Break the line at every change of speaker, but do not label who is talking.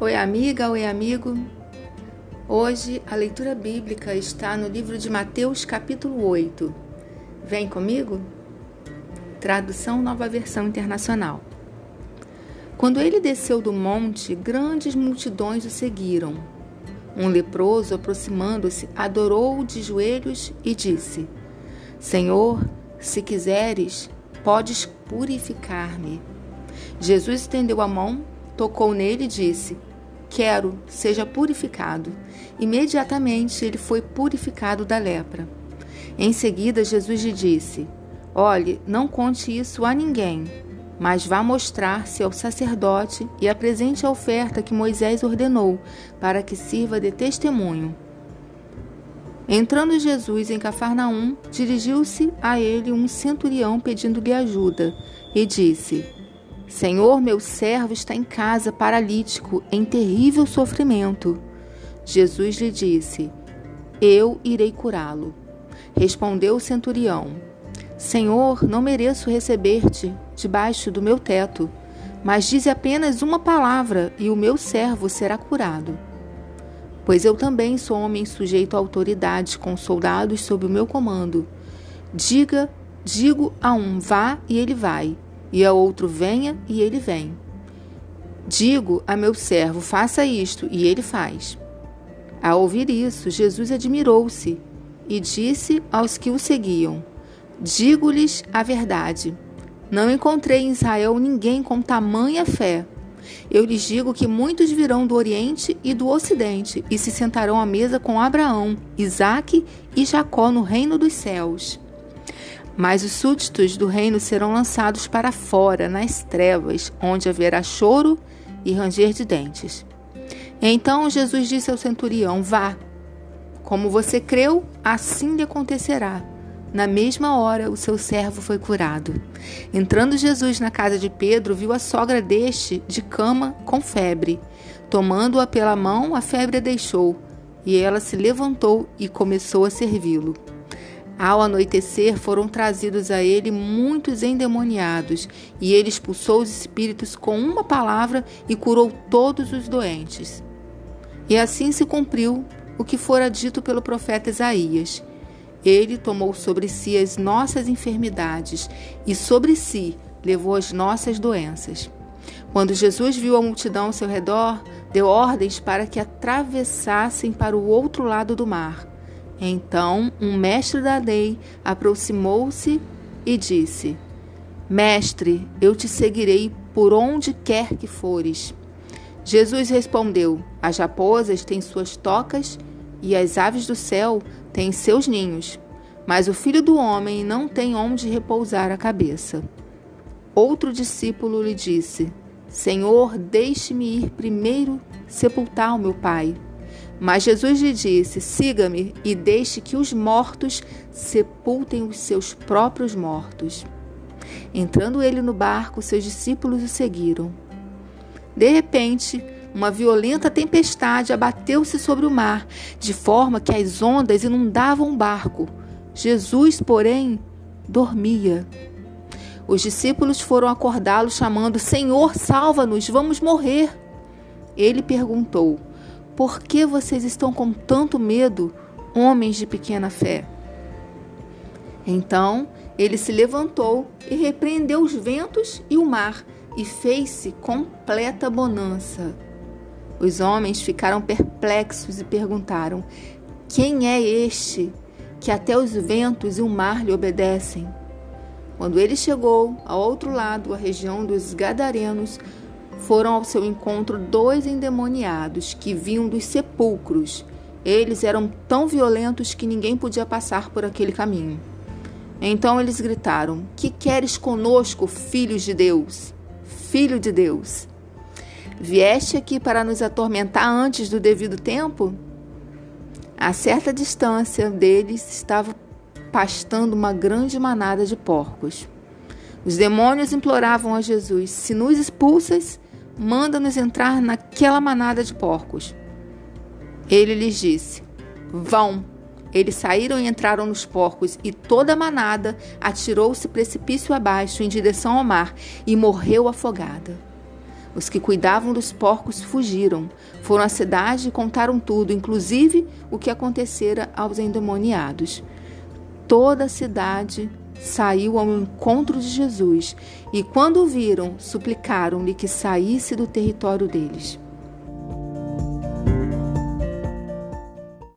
Oi, amiga, oi, amigo. Hoje a leitura bíblica está no livro de Mateus, capítulo 8. Vem comigo? Tradução Nova Versão Internacional. Quando ele desceu do monte, grandes multidões o seguiram. Um leproso, aproximando-se, adorou-o de joelhos e disse: Senhor, se quiseres, podes purificar-me. Jesus estendeu a mão, tocou nele e disse: Quero, seja purificado. Imediatamente ele foi purificado da lepra. Em seguida, Jesus lhe disse: Olhe, não conte isso a ninguém, mas vá mostrar-se ao sacerdote e apresente a oferta que Moisés ordenou, para que sirva de testemunho. Entrando Jesus em Cafarnaum, dirigiu-se a ele um centurião pedindo-lhe ajuda e disse: Senhor, meu servo está em casa, paralítico, em terrível sofrimento. Jesus lhe disse: Eu irei curá-lo. Respondeu o centurião: Senhor, não mereço receber-te debaixo do meu teto, mas dize apenas uma palavra e o meu servo será curado. Pois eu também sou homem sujeito à autoridade, com soldados sob o meu comando. Diga, digo a um vá e ele vai e a outro venha e ele vem. Digo a meu servo, faça isto, e ele faz. Ao ouvir isso, Jesus admirou-se e disse aos que o seguiam: Digo-lhes a verdade. Não encontrei em Israel ninguém com tamanha fé. Eu lhes digo que muitos virão do Oriente e do Ocidente e se sentarão à mesa com Abraão, Isaque e Jacó no reino dos céus. Mas os súditos do reino serão lançados para fora, nas trevas, onde haverá choro e ranger de dentes. Então Jesus disse ao centurião: Vá. Como você creu, assim lhe acontecerá. Na mesma hora, o seu servo foi curado. Entrando Jesus na casa de Pedro, viu a sogra deste de cama com febre. Tomando-a pela mão, a febre a deixou, e ela se levantou e começou a servi-lo. Ao anoitecer, foram trazidos a ele muitos endemoniados, e ele expulsou os espíritos com uma palavra e curou todos os doentes. E assim se cumpriu o que fora dito pelo profeta Isaías. Ele tomou sobre si as nossas enfermidades e sobre si levou as nossas doenças. Quando Jesus viu a multidão ao seu redor, deu ordens para que atravessassem para o outro lado do mar. Então um mestre da lei aproximou-se e disse: Mestre, eu te seguirei por onde quer que fores. Jesus respondeu: As raposas têm suas tocas e as aves do céu têm seus ninhos, mas o filho do homem não tem onde repousar a cabeça. Outro discípulo lhe disse: Senhor, deixe-me ir primeiro sepultar o meu pai. Mas Jesus lhe disse: Siga-me e deixe que os mortos sepultem os seus próprios mortos. Entrando ele no barco, seus discípulos o seguiram. De repente, uma violenta tempestade abateu-se sobre o mar, de forma que as ondas inundavam o barco. Jesus, porém, dormia. Os discípulos foram acordá-lo, chamando: Senhor, salva-nos, vamos morrer. Ele perguntou: por que vocês estão com tanto medo, homens de pequena fé? Então ele se levantou e repreendeu os ventos e o mar, e fez-se completa bonança. Os homens ficaram perplexos e perguntaram: Quem é este que até os ventos e o mar lhe obedecem? Quando ele chegou ao outro lado, a região dos Gadarenos, foram ao seu encontro dois endemoniados que vinham dos sepulcros. Eles eram tão violentos que ninguém podia passar por aquele caminho. Então eles gritaram: Que queres conosco, filhos de Deus? Filho de Deus. Vieste aqui para nos atormentar antes do devido tempo? A certa distância deles estava pastando uma grande manada de porcos. Os demônios imploravam a Jesus: Se nos expulsas, manda-nos entrar naquela manada de porcos. Ele lhes disse: Vão. Eles saíram e entraram nos porcos, e toda a manada atirou-se precipício abaixo em direção ao mar e morreu afogada. Os que cuidavam dos porcos fugiram. Foram à cidade e contaram tudo, inclusive o que acontecera aos endemoniados. Toda a cidade saiu ao encontro de Jesus e, quando o viram, suplicaram-lhe que saísse do território deles.